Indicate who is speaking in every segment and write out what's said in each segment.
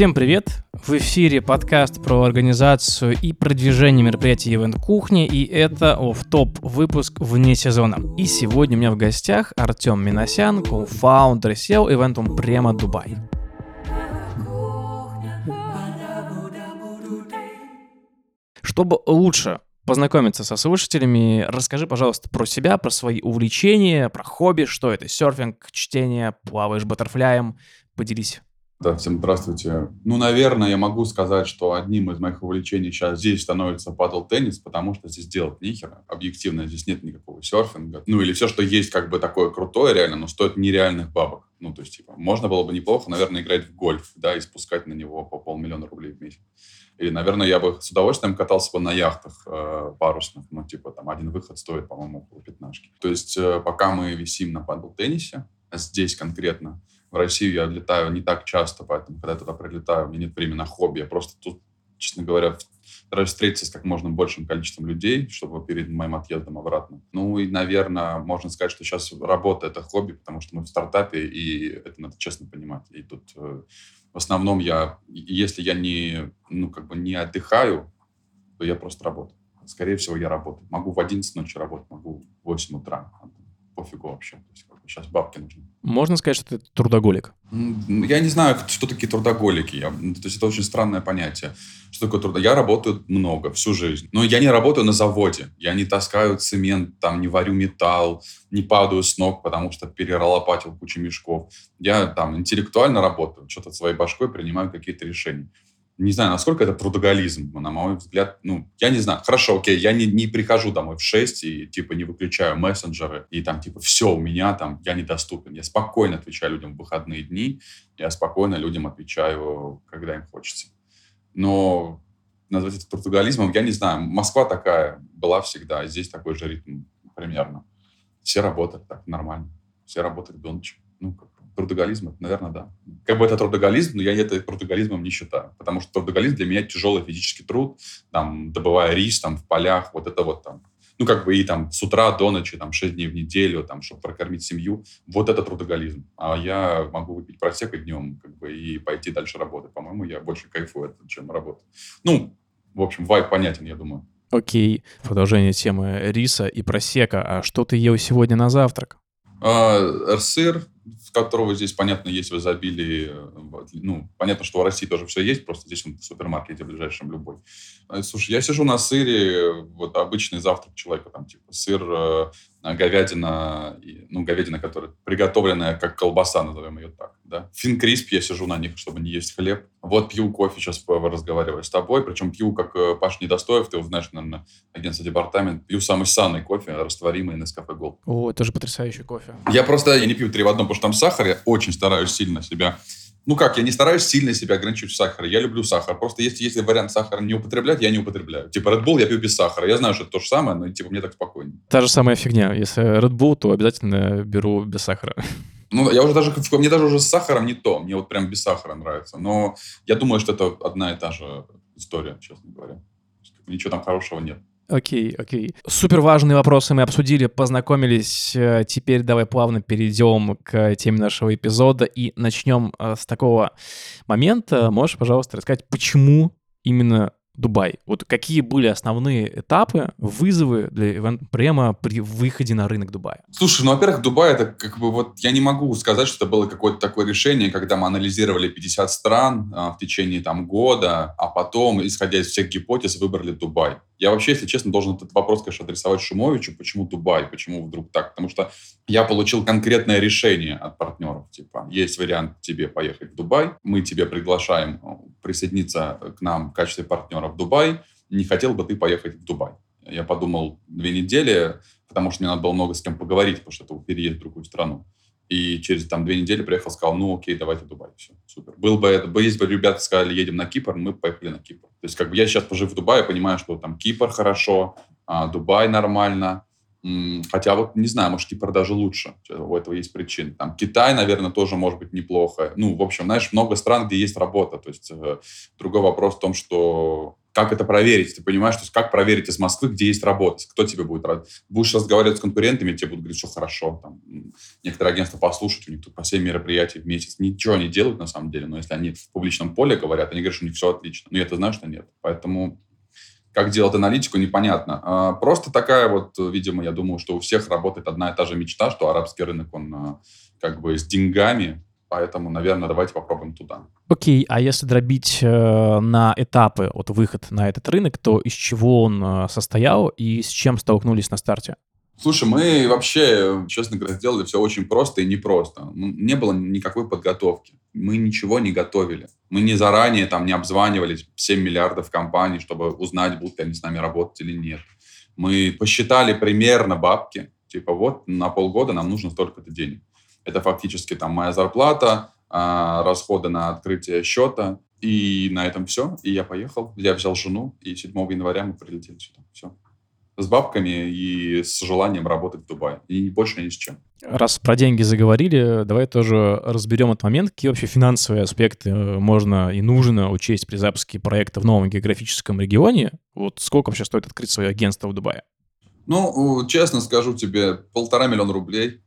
Speaker 1: Всем привет! В эфире подкаст про организацию и продвижение мероприятий Event Кухни, и это оф топ выпуск вне сезона. И сегодня у меня в гостях Артем Миносян, кофаундер SEO ивентом Према Дубай. Чтобы лучше познакомиться со слушателями, расскажи, пожалуйста, про себя, про свои увлечения, про хобби, что это, серфинг, чтение, плаваешь баттерфляем, поделись.
Speaker 2: Да, всем здравствуйте. Ну, наверное, я могу сказать, что одним из моих увлечений сейчас здесь становится падл теннис, потому что здесь делать нихера. Объективно, здесь нет никакого серфинга. Ну, или все, что есть, как бы такое крутое реально, но стоит нереальных бабок. Ну, то есть, типа, можно было бы неплохо, наверное, играть в гольф, да, и спускать на него по полмиллиона рублей в месяц. Или, наверное, я бы с удовольствием катался бы на яхтах э, парусных. Ну, типа, там, один выход стоит, по-моему, около пятнашки. То есть, э, пока мы висим на падл-теннисе, здесь конкретно, в Россию я летаю не так часто, поэтому, когда я туда прилетаю, у меня нет времени на хобби. Я просто тут, честно говоря, стараюсь встретиться с как можно большим количеством людей, чтобы перед моим отъездом обратно. Ну и, наверное, можно сказать, что сейчас работа — это хобби, потому что мы в стартапе, и это надо честно понимать. И тут э, в основном я, если я не, ну, как бы не отдыхаю, то я просто работаю. Скорее всего, я работаю. Могу в 11 ночи работать, могу в 8 утра. Пофигу вообще. То есть, сейчас бабки нужны.
Speaker 1: Можно сказать, что ты трудоголик?
Speaker 2: Я не знаю, что такие трудоголики. Я, то есть это очень странное понятие. Что такое трудо? Я работаю много, всю жизнь. Но я не работаю на заводе. Я не таскаю цемент, там, не варю металл, не падаю с ног, потому что перелопатил кучу мешков. Я там интеллектуально работаю, что-то своей башкой принимаю какие-то решения не знаю, насколько это трудоголизм, на мой взгляд, ну, я не знаю. Хорошо, окей, я не, не прихожу домой в 6 и, типа, не выключаю мессенджеры, и там, типа, все, у меня там, я недоступен. Я спокойно отвечаю людям в выходные дни, я спокойно людям отвечаю, когда им хочется. Но назвать это трудоголизмом, я не знаю. Москва такая была всегда, здесь такой же ритм примерно. Все работают так нормально, все работают до ночи. Ну, как трудоголизм, это, наверное, да. Как бы это трудоголизм, но я это трудоголизмом не считаю. Потому что трудоголизм для меня тяжелый физический труд, там, добывая рис там, в полях, вот это вот там, ну, как бы и там с утра до ночи, там, 6 дней в неделю, там, чтобы прокормить семью, вот это трудоголизм. А я могу выпить просека днем, как бы, и пойти дальше работать. По-моему, я больше кайфую, чем работать. Ну, в общем, вайп понятен, я думаю.
Speaker 1: Окей, продолжение темы риса и просека. А что ты ел сегодня на завтрак?
Speaker 2: А, сыр, которого здесь, понятно, есть в изобилии. Э, ну, понятно, что в России тоже все есть, просто здесь он в супермаркете ближайшем любой. Э, слушай, я сижу на сыре, вот обычный завтрак человека, там, типа, сыр, э, говядина, ну, говядина, которая приготовленная как колбаса, назовем ее так, да. Финкрисп, я сижу на них, чтобы не есть хлеб. Вот пью кофе, сейчас разговариваю с тобой, причем пью, как Паш Недостоев, ты узнаешь, наверное, агентство департамент, пью самый санный кофе, растворимый на кафе Gold.
Speaker 1: О, это же потрясающий кофе.
Speaker 2: Я просто, я не пью три в одном, потому что там сахар, я очень стараюсь сильно себя ну как, я не стараюсь сильно себя ограничивать в сахаре. Я люблю сахар. Просто если, если вариант сахара не употреблять, я не употребляю. Типа Red Bull я пью без сахара. Я знаю, что это то же самое, но типа мне так спокойнее.
Speaker 1: Та же самая фигня. Если Red Bull, то обязательно беру без сахара.
Speaker 2: Ну, я уже даже, мне даже уже с сахаром не то. Мне вот прям без сахара нравится. Но я думаю, что это одна и та же история, честно говоря. Ничего там хорошего нет.
Speaker 1: Окей, окей. Супер важные вопросы мы обсудили, познакомились. Э, теперь давай плавно перейдем к теме нашего эпизода и начнем э, с такого момента. Можешь, пожалуйста, рассказать, почему именно Дубай. Вот какие были основные этапы, вызовы для Eventum Premo при выходе на рынок Дубая?
Speaker 2: Слушай, ну, во-первых, Дубай, это как бы вот, я не могу сказать, что это было какое-то такое решение, когда мы анализировали 50 стран а, в течение там года, а потом, исходя из всех гипотез, выбрали Дубай. Я вообще, если честно, должен этот вопрос, конечно, адресовать Шумовичу, почему Дубай, почему вдруг так, потому что я получил конкретное решение от партнеров, типа, есть вариант тебе поехать в Дубай, мы тебе приглашаем э, присоединиться к нам в качестве партнера в Дубай, не хотел бы ты поехать в Дубай? Я подумал две недели, потому что мне надо было много с кем поговорить, потому что это переезд в другую страну. И через там две недели приехал, сказал, ну окей, давайте Дубай. Все, супер. Был бы это, если бы ребята сказали, едем на Кипр, мы поехали на Кипр. То есть как бы я сейчас пожив в Дубае, понимаю, что там Кипр хорошо, а Дубай нормально. Хотя вот не знаю, может, Кипр даже лучше. У этого есть причины. Там Китай, наверное, тоже может быть неплохо. Ну, в общем, знаешь, много стран, где есть работа. То есть э, другой вопрос в том, что как это проверить? Ты понимаешь, то есть как проверить из Москвы, где есть работа? Кто тебе будет рад? Будешь разговаривать с конкурентами, тебе будут говорить, что хорошо. Там, некоторые агентства послушать, у них тут по 7 мероприятий в месяц. Ничего не делают на самом деле, но если они в публичном поле говорят, они говорят, что у них все отлично. Но я-то знаю, что нет. Поэтому как делать аналитику, непонятно. А, просто такая вот, видимо, я думаю, что у всех работает одна и та же мечта, что арабский рынок, он а, как бы с деньгами, Поэтому, наверное, давайте попробуем туда.
Speaker 1: Окей, а если дробить э, на этапы вот выход на этот рынок, то из чего он э, состоял и с чем столкнулись на старте?
Speaker 2: Слушай, мы вообще, честно говоря, сделали все очень просто и непросто. Ну, не было никакой подготовки. Мы ничего не готовили. Мы не заранее там не обзванивались 7 миллиардов компаний, чтобы узнать, будут ли они с нами работать или нет. Мы посчитали примерно бабки. Типа вот на полгода нам нужно столько-то денег. Это фактически там моя зарплата, а, расходы на открытие счета, и на этом все. И я поехал, я взял жену, и 7 января мы прилетели сюда. Все. С бабками и с желанием работать в Дубае. И больше ни с чем.
Speaker 1: Раз про деньги заговорили, давай тоже разберем этот момент. Какие вообще финансовые аспекты э, можно и нужно учесть при запуске проекта в новом географическом регионе? Вот сколько вообще стоит открыть свое агентство в Дубае?
Speaker 2: Ну, честно скажу тебе, полтора миллиона рублей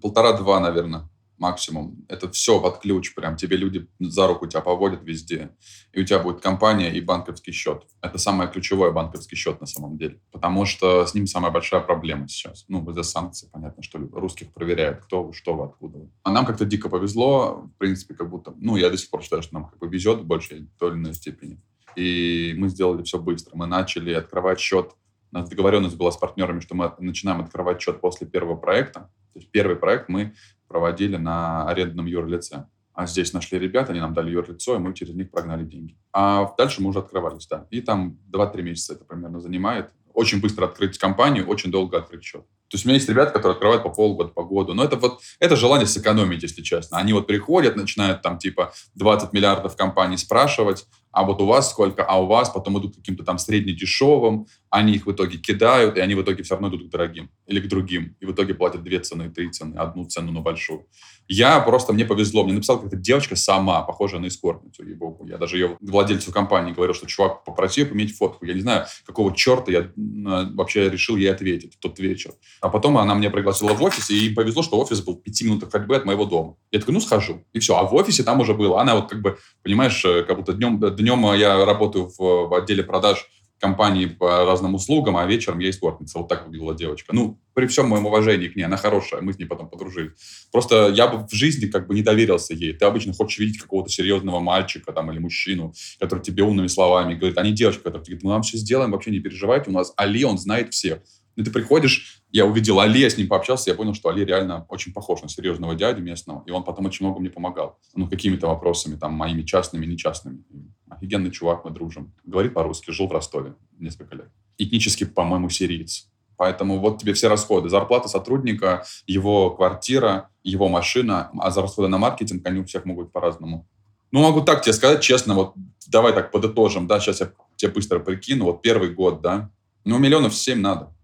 Speaker 2: полтора-два, наверное, максимум. Это все под ключ, прям тебе люди за руку тебя поводят везде. И у тебя будет компания и банковский счет. Это самое ключевое банковский счет на самом деле. Потому что с ним самая большая проблема сейчас. Ну, из-за санкций, понятно, что русских проверяют, кто вы, что вы, откуда вы. А нам как-то дико повезло, в принципе, как будто... Ну, я до сих пор считаю, что нам как бы везет в большей той или иной степени. И мы сделали все быстро. Мы начали открывать счет нас договоренность была с партнерами, что мы начинаем открывать счет после первого проекта. То есть первый проект мы проводили на арендном юрлице. А здесь нашли ребят, они нам дали юрлицо, и мы через них прогнали деньги. А дальше мы уже открывались, да. И там 2-3 месяца это примерно занимает. Очень быстро открыть компанию, очень долго открыть счет. То есть у меня есть ребята, которые открывают по полгода, по году. Но это вот это желание сэкономить, если честно. Они вот приходят, начинают там типа 20 миллиардов компаний спрашивать, а вот у вас сколько, а у вас, потом идут каким-то там среднедешевым, они их в итоге кидают, и они в итоге все равно идут к дорогим или к другим. И в итоге платят две цены, три цены, одну цену на большую. Я просто, мне повезло, мне написала какая-то девочка сама, похожая на эскортницу, ей-богу. Я даже ее владельцу компании говорил, что чувак, попроси поменять фотку. Я не знаю, какого черта я вообще решил ей ответить в тот вечер. А потом она меня пригласила в офис, и им повезло, что офис был в пяти минутах ходьбы от моего дома. Я такой, ну, схожу. И все. А в офисе там уже было. Она вот как бы, понимаешь, э, как будто днем, днем я работаю в, в отделе продаж компании по разным услугам, а вечером я эскортница. Вот так выглядела девочка. Ну, при всем моем уважении к ней, она хорошая, мы с ней потом подружились. Просто я бы в жизни как бы не доверился ей. Ты обычно хочешь видеть какого-то серьезного мальчика там или мужчину, который тебе умными словами говорит, а не девочка, которая говорит, мы вам все сделаем, вообще не переживайте, у нас Али, он знает всех. И ты приходишь, я увидел Али, я с ним пообщался, я понял, что Али реально очень похож на серьезного дядю местного, и он потом очень много мне помогал. Ну, какими-то вопросами, там, моими частными, нечастными. Офигенный чувак, мы дружим. Говорит по-русски, жил в Ростове несколько лет. Этнически, по-моему, сириец. Поэтому вот тебе все расходы. Зарплата сотрудника, его квартира, его машина, а за расходы на маркетинг они у всех могут по-разному. Ну, могу так тебе сказать честно, вот давай так подытожим, да, сейчас я тебе быстро прикину, вот первый год, да, ну, миллионов семь надо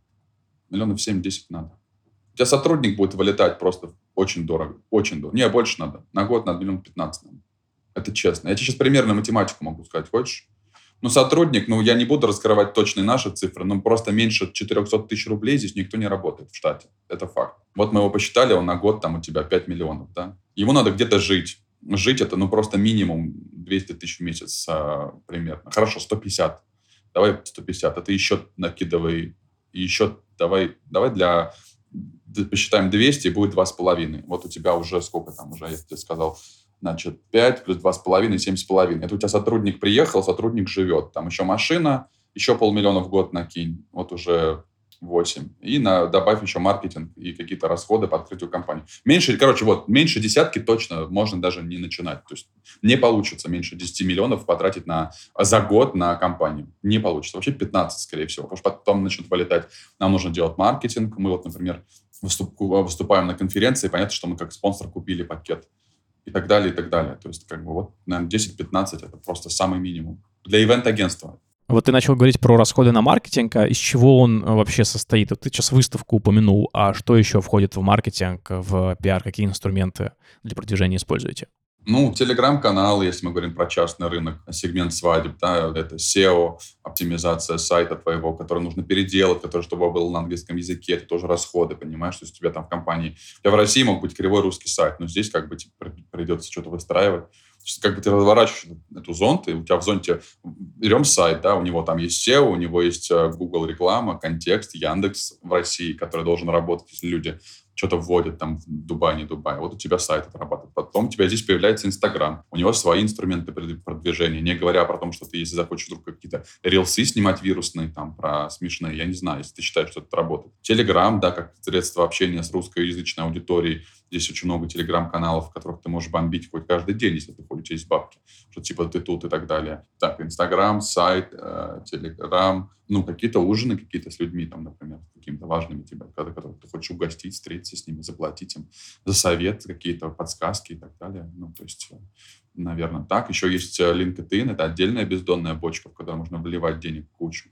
Speaker 2: миллионов 7-10 надо. У тебя сотрудник будет вылетать просто очень дорого. Очень дорого. Не, больше надо. На год надо миллион 15 надо. Это честно. Я тебе сейчас примерно математику могу сказать. Хочешь? Ну, сотрудник, ну, я не буду раскрывать точные наши цифры, но просто меньше 400 тысяч рублей здесь никто не работает в штате. Это факт. Вот мы его посчитали, он на год там у тебя 5 миллионов, да? Ему надо где-то жить. Жить это, ну, просто минимум 200 тысяч в месяц а, примерно. Хорошо, 150. Давай 150. Это еще накидывай еще давай, давай для посчитаем 200, и будет 2,5. Вот у тебя уже сколько там уже, я тебе сказал, значит, 5 плюс 2,5, 7,5. Это у тебя сотрудник приехал, сотрудник живет. Там еще машина, еще полмиллиона в год накинь. Вот уже 8. И на, добавь еще маркетинг и какие-то расходы по открытию компании. Меньше, короче, вот, меньше десятки точно можно даже не начинать. То есть не получится меньше 10 миллионов потратить на, за год на компанию. Не получится. Вообще 15, скорее всего. Потому что потом начнут вылетать. Нам нужно делать маркетинг. Мы вот, например, выступ, выступаем на конференции. Понятно, что мы как спонсор купили пакет. И так далее, и так далее. То есть, как бы, вот, наверное, 10-15 это просто самый минимум. Для ивент-агентства.
Speaker 1: Вот ты начал говорить про расходы на маркетинг, а из чего он э, вообще состоит? Вот ты сейчас выставку упомянул, а что еще входит в маркетинг, в пиар, какие инструменты для продвижения используете?
Speaker 2: Ну, телеграм-канал, если мы говорим про частный рынок, сегмент свадеб, да, это SEO, оптимизация сайта твоего, который нужно переделать, который, чтобы был на английском языке, это тоже расходы, понимаешь, то есть у тебя там в компании... У тебя в России мог быть кривой русский сайт, но здесь как бы типа, придется что-то выстраивать. То есть, как бы ты разворачиваешь эту зонт, и у тебя в зонте берем сайт, да, у него там есть SEO, у него есть э, Google реклама, контекст, Яндекс в России, который должен работать, если люди что-то вводят там в Дубай, не Дубай. Вот у тебя сайт отрабатывает. Потом у тебя здесь появляется Инстаграм. У него свои инструменты продвижения. Не говоря про то, что ты, если захочешь вдруг какие-то рилсы снимать вирусные, там, про смешные, я не знаю, если ты считаешь, что это работает. Телеграм, да, как средство общения с русскоязычной аудиторией. Здесь очень много телеграм-каналов, в которых ты можешь бомбить хоть каждый день, если ты хочешь есть бабки. Что типа ты тут и так далее. Так, Инстаграм, сайт, э, Телеграм, ну, какие-то ужины какие-то с людьми, там, например, какими-то важными тебе, которых ты хочешь угостить, встретиться с ними, заплатить им за совет, какие-то подсказки и так далее. Ну, то есть, наверное, так. Еще есть э, LinkedIn, это отдельная бездонная бочка, в которую можно вливать денег кучу.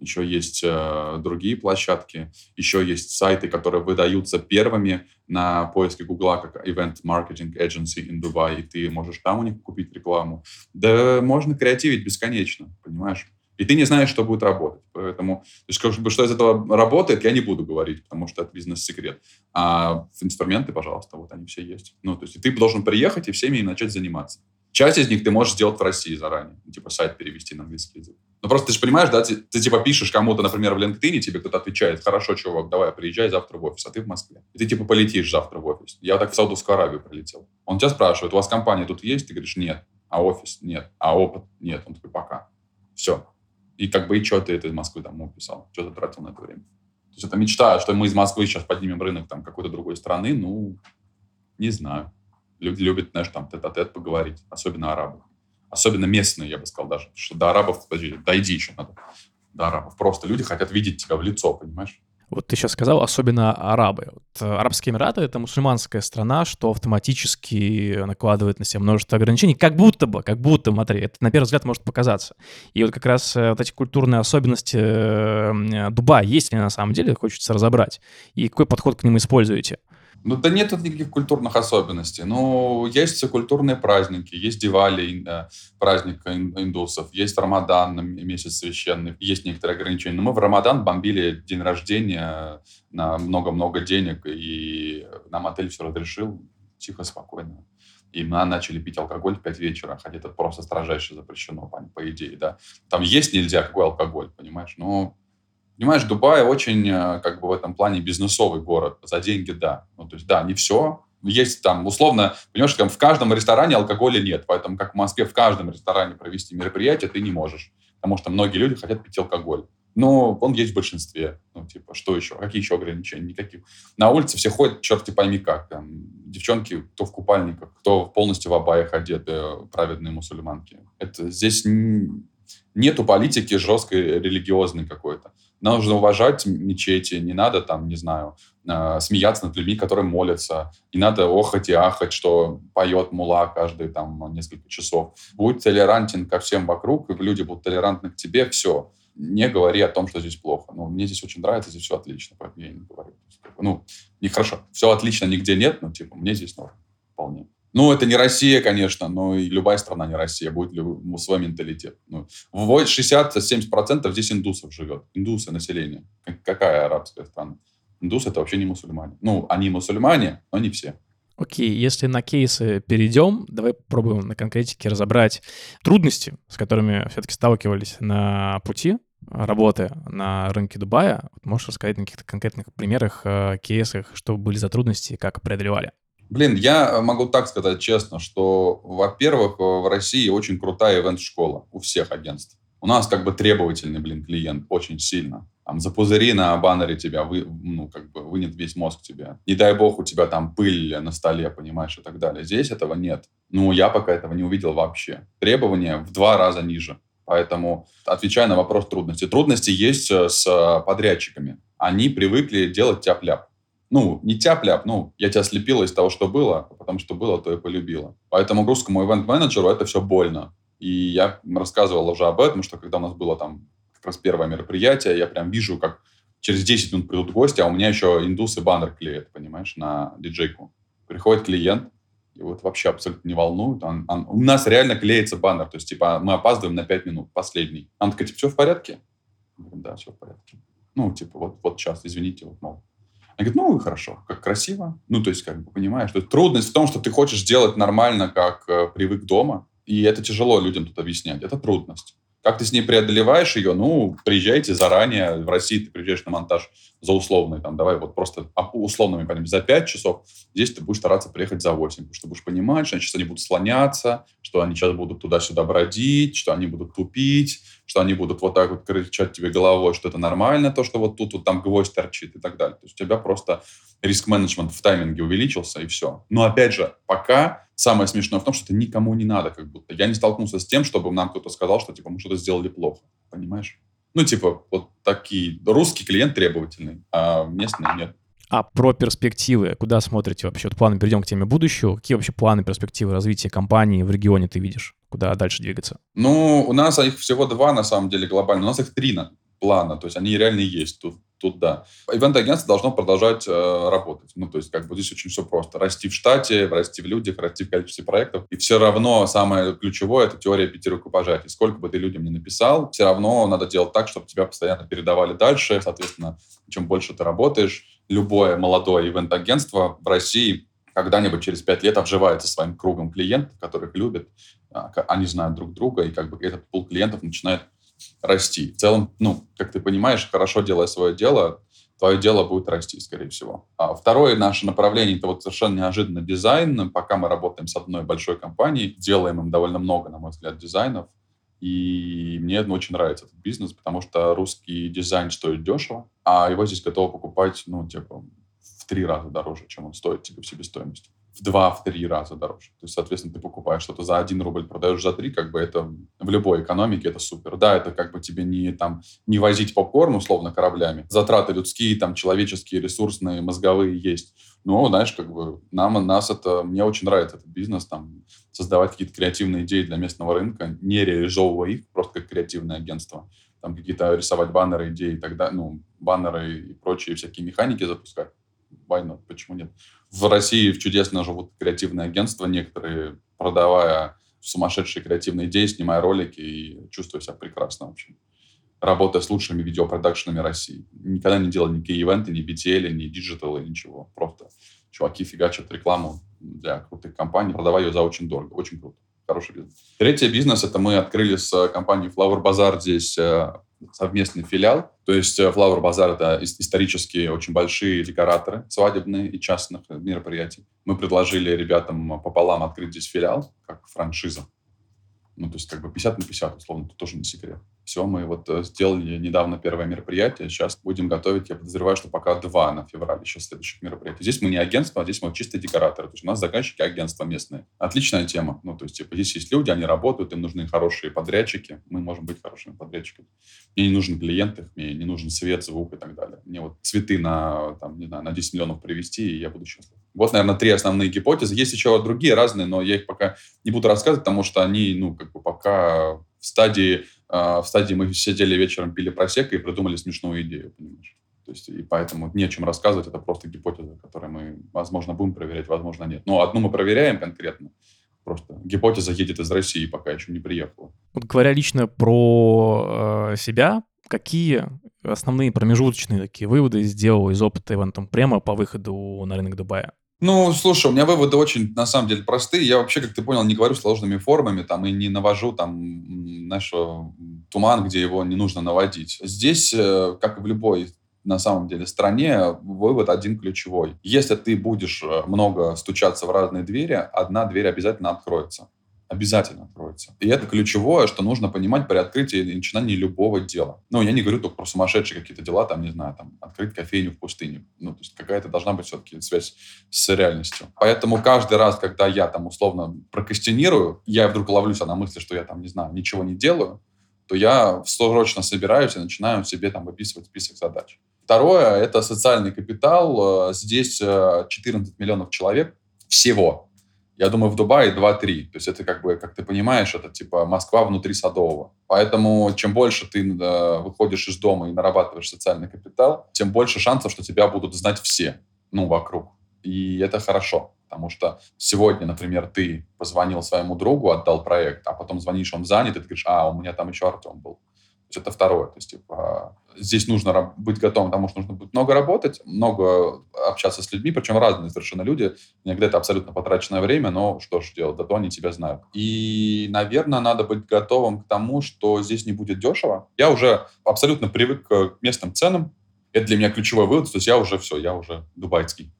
Speaker 2: Еще есть э, другие площадки, еще есть сайты, которые выдаются первыми на поиске Гугла как Event Marketing Agency in Dubai, и ты можешь там у них купить рекламу. Да можно креативить бесконечно, понимаешь? И ты не знаешь, что будет работать. Поэтому, то есть, как бы, что из этого работает, я не буду говорить, потому что это бизнес-секрет. А инструменты, пожалуйста, вот они все есть. Ну, то есть, и ты должен приехать и всеми начать заниматься. Часть из них ты можешь сделать в России заранее. Типа сайт перевести на английский язык. Ну, просто ты же понимаешь, да, ты, ты типа пишешь кому-то, например, в LinkedIn, тебе кто-то отвечает, хорошо, чувак, давай, приезжай завтра в офис, а ты в Москве. И ты типа полетишь завтра в офис. Я так в Саудовскую Аравию прилетел. Он тебя спрашивает, у вас компания тут есть? Ты говоришь, нет. А офис? Нет. А опыт? Нет. Он такой, пока. Все. И как бы и что ты это из Москвы там писал? Что ты тратил на это время? То есть это мечта, что мы из Москвы сейчас поднимем рынок там какой-то другой страны, ну, не знаю. Люди любят, знаешь, там тет-а-тет поговорить, особенно арабы. Особенно местные, я бы сказал даже. Потому что до арабов, подожди, дойди еще надо. До арабов. Просто люди хотят видеть тебя в лицо, понимаешь?
Speaker 1: Вот ты сейчас сказал, особенно арабы. Вот, э, Арабские Эмираты — это мусульманская страна, что автоматически накладывает на себя множество ограничений, как будто бы, как будто, смотри, это на первый взгляд может показаться. И вот как раз э, вот эти культурные особенности э, Дубая есть ли на самом деле, хочется разобрать. И какой подход к ним используете?
Speaker 2: Ну, да нет тут никаких культурных особенностей. Ну, есть культурные праздники, есть Дивали, э, праздник индусов, есть Рамадан, месяц священный, есть некоторые ограничения. Но мы в Рамадан бомбили день рождения на много-много денег, и нам отель все разрешил тихо, спокойно. И мы начали пить алкоголь в 5 вечера, хотя это просто строжайше запрещено, по, по идее, да. Там есть нельзя какой алкоголь, понимаешь? Но Понимаешь, Дубай очень, э, как бы в этом плане бизнесовый город. За деньги, да. Ну, то есть, да, не все. Есть там, условно, понимаешь, там в каждом ресторане алкоголя нет. Поэтому, как в Москве, в каждом ресторане провести мероприятие ты не можешь. Потому что многие люди хотят пить алкоголь. Но он есть в большинстве. Ну, типа, что еще? Какие еще ограничения? Никаких. На улице все ходят, черти пойми как. Там, девчонки, кто в купальниках, кто полностью в абаях одеты, праведные мусульманки. Это здесь нету политики жесткой религиозной какой-то нужно уважать мечети, не надо там, не знаю, э, смеяться над людьми, которые молятся, не надо охать и ахать, что поет мула каждые там несколько часов. Будь толерантен ко всем вокруг, люди будут толерантны к тебе, все. Не говори о том, что здесь плохо. Ну, мне здесь очень нравится, здесь все отлично, поэтому я не говорю. Ну, нехорошо. Все отлично нигде нет, но типа мне здесь норм вполне. Ну, это не Россия, конечно, но и любая страна не Россия, будет ли свой менталитет. Ну, 60-70% здесь индусов живет. Индусы население. Какая арабская страна? Индусы это вообще не мусульмане. Ну, они мусульмане, но не все.
Speaker 1: Окей, если на кейсы перейдем, давай попробуем на конкретике разобрать трудности, с которыми все-таки сталкивались на пути работы на рынке Дубая. Можешь рассказать на каких-то конкретных примерах, э, кейсах, что были за трудности и как преодолевали?
Speaker 2: Блин, я могу так сказать честно, что, во-первых, в России очень крутая ивент-школа у всех агентств. У нас как бы требовательный, блин, клиент очень сильно. Там за пузыри на баннере тебя вы, ну, как бы вынет весь мозг тебе. Не дай бог у тебя там пыль на столе, понимаешь, и так далее. Здесь этого нет. Ну, я пока этого не увидел вообще. Требования в два раза ниже. Поэтому, отвечая на вопрос трудностей. Трудности есть э, с подрядчиками. Они привыкли делать тяп-ляп ну, не тяп-ляп, ну, я тебя слепила из того, что было, а потому что было, то и полюбила. Поэтому русскому ивент-менеджеру это все больно. И я рассказывал уже об этом, что когда у нас было там как раз первое мероприятие, я прям вижу, как через 10 минут придут гости, а у меня еще индусы баннер клеят, понимаешь, на диджейку. Приходит клиент, Его это вообще абсолютно не волнует. Он, он, у нас реально клеится баннер. То есть, типа, мы опаздываем на 5 минут, последний. Она такая, типа, все в порядке? Да, все в порядке. Ну, типа, вот, вот сейчас, извините, вот, мол. Она говорит, ну, хорошо, как красиво. Ну, то есть, как бы, понимаешь, что трудность в том, что ты хочешь сделать нормально, как э, привык дома, и это тяжело людям тут объяснять. Это трудность. Как ты с ней преодолеваешь ее? Ну, приезжайте заранее. В России ты приезжаешь на монтаж за условный, там, давай вот просто условными пойдем, за 5 часов. Здесь ты будешь стараться приехать за 8, потому что будешь понимать, что сейчас они будут слоняться, что они сейчас будут туда-сюда бродить, что они будут тупить, что они будут вот так вот кричать тебе головой, что это нормально, то, что вот тут вот там гвоздь торчит и так далее. То есть у тебя просто риск-менеджмент в тайминге увеличился, и все. Но опять же, пока самое смешное в том, что это никому не надо, как будто. Я не столкнулся с тем, чтобы нам кто-то сказал, что, типа, мы что-то сделали плохо. Понимаешь? Ну, типа, вот такие... Русский клиент требовательный, а местный нет.
Speaker 1: А про перспективы, куда смотрите вообще? Вот планы, перейдем к теме будущего. Какие вообще планы, перспективы развития компании в регионе ты видишь? Куда дальше двигаться?
Speaker 2: Ну, у нас их всего два, на самом деле, глобально. У нас их три плана, то есть они реально есть. Тут тут да. Ивент-агентство должно продолжать э, работать. Ну, то есть, как бы здесь очень все просто. Расти в штате, расти в людях, расти в количестве проектов. И все равно самое ключевое — это теория пяти рукопожатий. Сколько бы ты людям не написал, все равно надо делать так, чтобы тебя постоянно передавали дальше. Соответственно, чем больше ты работаешь, любое молодое ивент-агентство в России когда-нибудь через пять лет обживается своим кругом клиентов, которых любят, а, они знают друг друга, и как бы этот пул клиентов начинает расти. В целом, ну, как ты понимаешь, хорошо делая свое дело, твое дело будет расти, скорее всего. А второе наше направление — это вот совершенно неожиданно дизайн. Пока мы работаем с одной большой компанией, делаем им довольно много, на мой взгляд, дизайнов. И мне очень нравится этот бизнес, потому что русский дизайн стоит дешево, а его здесь готовы покупать, ну, типа, в три раза дороже, чем он стоит тебе в себестоимости в два, в три раза дороже. То есть, соответственно, ты покупаешь что-то за один рубль, продаешь за три, как бы это в любой экономике это супер. Да, это как бы тебе не там не возить попкорн условно кораблями. Затраты людские, там человеческие, ресурсные, мозговые есть. Но, знаешь, как бы нам, нас это, мне очень нравится этот бизнес, там, создавать какие-то креативные идеи для местного рынка, не реализовывая их просто как креативное агентство. Там какие-то рисовать баннеры, идеи и так далее, ну, баннеры и прочие всякие механики запускать. Not? Почему нет? В России чудесно живут креативные агентства, некоторые, продавая сумасшедшие креативные идеи, снимая ролики и чувствуя себя прекрасно вообще. Работая с лучшими видеопродакшенами России. Никогда не делал никакие ивенты, ни BTL, ни digital, ничего. Просто чуваки фигачат рекламу для крутых компаний, продавая ее за очень дорого. Очень круто. Хороший бизнес. Третий бизнес — это мы открыли с компанией Flower Bazaar здесь э, совместный филиал. То есть э, Flower Bazaar — это исторические очень большие декораторы свадебные и частных мероприятий. Мы предложили ребятам пополам открыть здесь филиал, как франшиза. Ну, то есть как бы 50 на 50, условно, это тоже не секрет. Все, мы вот э, сделали недавно первое мероприятие, сейчас будем готовить, я подозреваю, что пока два на феврале еще следующих мероприятий. Здесь мы не агентство, а здесь мы чистые декораторы, то есть у нас заказчики агентства местные. Отличная тема, ну, то есть типа здесь есть люди, они работают, им нужны хорошие подрядчики, мы можем быть хорошими подрядчиками. Мне не нужен клиент их, мне не нужен свет, звук и так далее. Мне вот цветы на, там, не знаю, на 10 миллионов привезти, и я буду счастлив. Вот, наверное, три основные гипотезы. Есть еще другие разные, но я их пока не буду рассказывать, потому что они, ну, как бы пока в стадии, в стадии мы сидели вечером, пили просека и придумали смешную идею, понимаешь? То есть, и поэтому не о чем рассказывать, это просто гипотеза, которую мы, возможно, будем проверять, возможно, нет. Но одну мы проверяем конкретно, просто гипотеза едет из России, пока еще не приехала.
Speaker 1: Вот говоря лично про э, себя, какие основные промежуточные такие выводы сделал из опыта Ивана прямо по выходу на рынок Дубая?
Speaker 2: Ну, слушай, у меня выводы очень, на самом деле, простые. Я вообще, как ты понял, не говорю сложными формами, там, и не навожу, там, знаешь, туман, где его не нужно наводить. Здесь, э, как и в любой на самом деле стране вывод один ключевой. Если ты будешь э, много стучаться в разные двери, одна дверь обязательно откроется обязательно откроется. И это ключевое, что нужно понимать при открытии и начинании любого дела. Ну, я не говорю только про сумасшедшие какие-то дела, там, не знаю, там, открыть кофейню в пустыне. Ну, то есть какая-то должна быть все-таки связь с реальностью. Поэтому каждый раз, когда я там условно прокастинирую, я вдруг ловлюсь на мысли, что я там, не знаю, ничего не делаю, то я срочно собираюсь и начинаю себе там выписывать список задач. Второе — это социальный капитал. Здесь 14 э, миллионов человек всего я думаю, в Дубае 2-3. То есть это как бы, как ты понимаешь, это типа Москва внутри Садового. Поэтому чем больше ты э, выходишь из дома и нарабатываешь социальный капитал, тем больше шансов, что тебя будут знать все, ну, вокруг. И это хорошо. Потому что сегодня, например, ты позвонил своему другу, отдал проект, а потом звонишь, он занят, и ты говоришь, а, у меня там еще Артем был. То есть это второе. То есть, типа, здесь нужно быть готовым, потому что нужно будет много работать, много общаться с людьми, причем разные совершенно люди. Иногда это абсолютно потраченное время, но что ж делать, зато они тебя знают. И, наверное, надо быть готовым к тому, что здесь не будет дешево. Я уже абсолютно привык к местным ценам. Это для меня ключевой вывод, то есть я уже все, я уже дубайский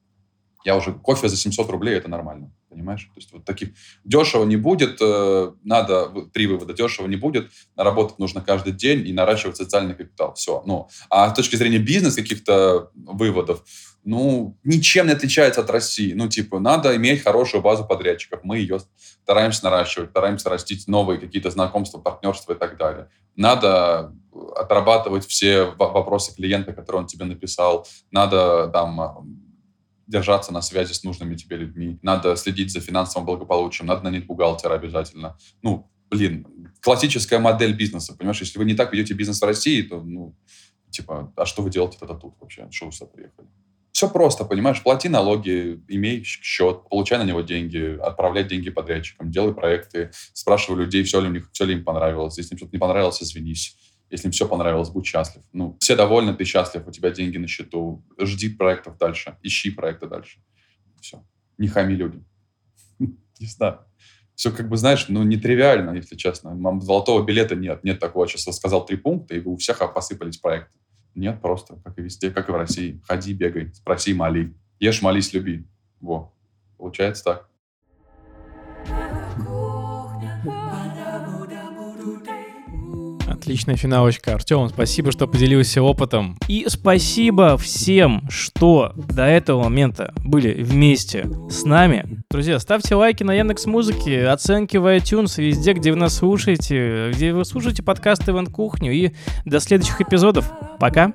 Speaker 2: я уже кофе за 700 рублей, это нормально, понимаешь? То есть вот таких дешево не будет, э, надо, три вывода, дешево не будет, работать нужно каждый день и наращивать социальный капитал, все. Ну, а с точки зрения бизнеса каких-то выводов, ну, ничем не отличается от России. Ну, типа, надо иметь хорошую базу подрядчиков. Мы ее стараемся наращивать, стараемся растить новые какие-то знакомства, партнерства и так далее. Надо отрабатывать все вопросы клиента, которые он тебе написал. Надо там держаться на связи с нужными тебе людьми, надо следить за финансовым благополучием, надо нанять бухгалтера обязательно. Ну, блин, классическая модель бизнеса, понимаешь? Если вы не так ведете бизнес в России, то, ну, типа, а что вы делаете тогда тут вообще? Что вы сюда приехали? Все просто, понимаешь? Плати налоги, имей счет, получай на него деньги, отправляй деньги подрядчикам, делай проекты, спрашивай людей, все ли у них, все ли им понравилось. Если им что-то не понравилось, извинись. Если им все понравилось, будь счастлив. Ну, все довольны, ты счастлив, у тебя деньги на счету. Жди проектов дальше, ищи проекты дальше. Все. Не хами людям. Не знаю. Все как бы, знаешь, ну, нетривиально, если честно. Золотого билета нет. Нет такого, сейчас сказал три пункта, и у всех посыпались проекты. Нет, просто, как и везде, как и в России. Ходи, бегай, спроси, моли. Ешь, молись, люби. Во. Получается так.
Speaker 1: Отличная финалочка. Артем, спасибо, что поделился опытом. И спасибо всем, что до этого момента были вместе с нами. Друзья, ставьте лайки на Яндекс Музыке, оценки в iTunes, везде, где вы нас слушаете, где вы слушаете подкасты Иван Кухню. И до следующих эпизодов. Пока.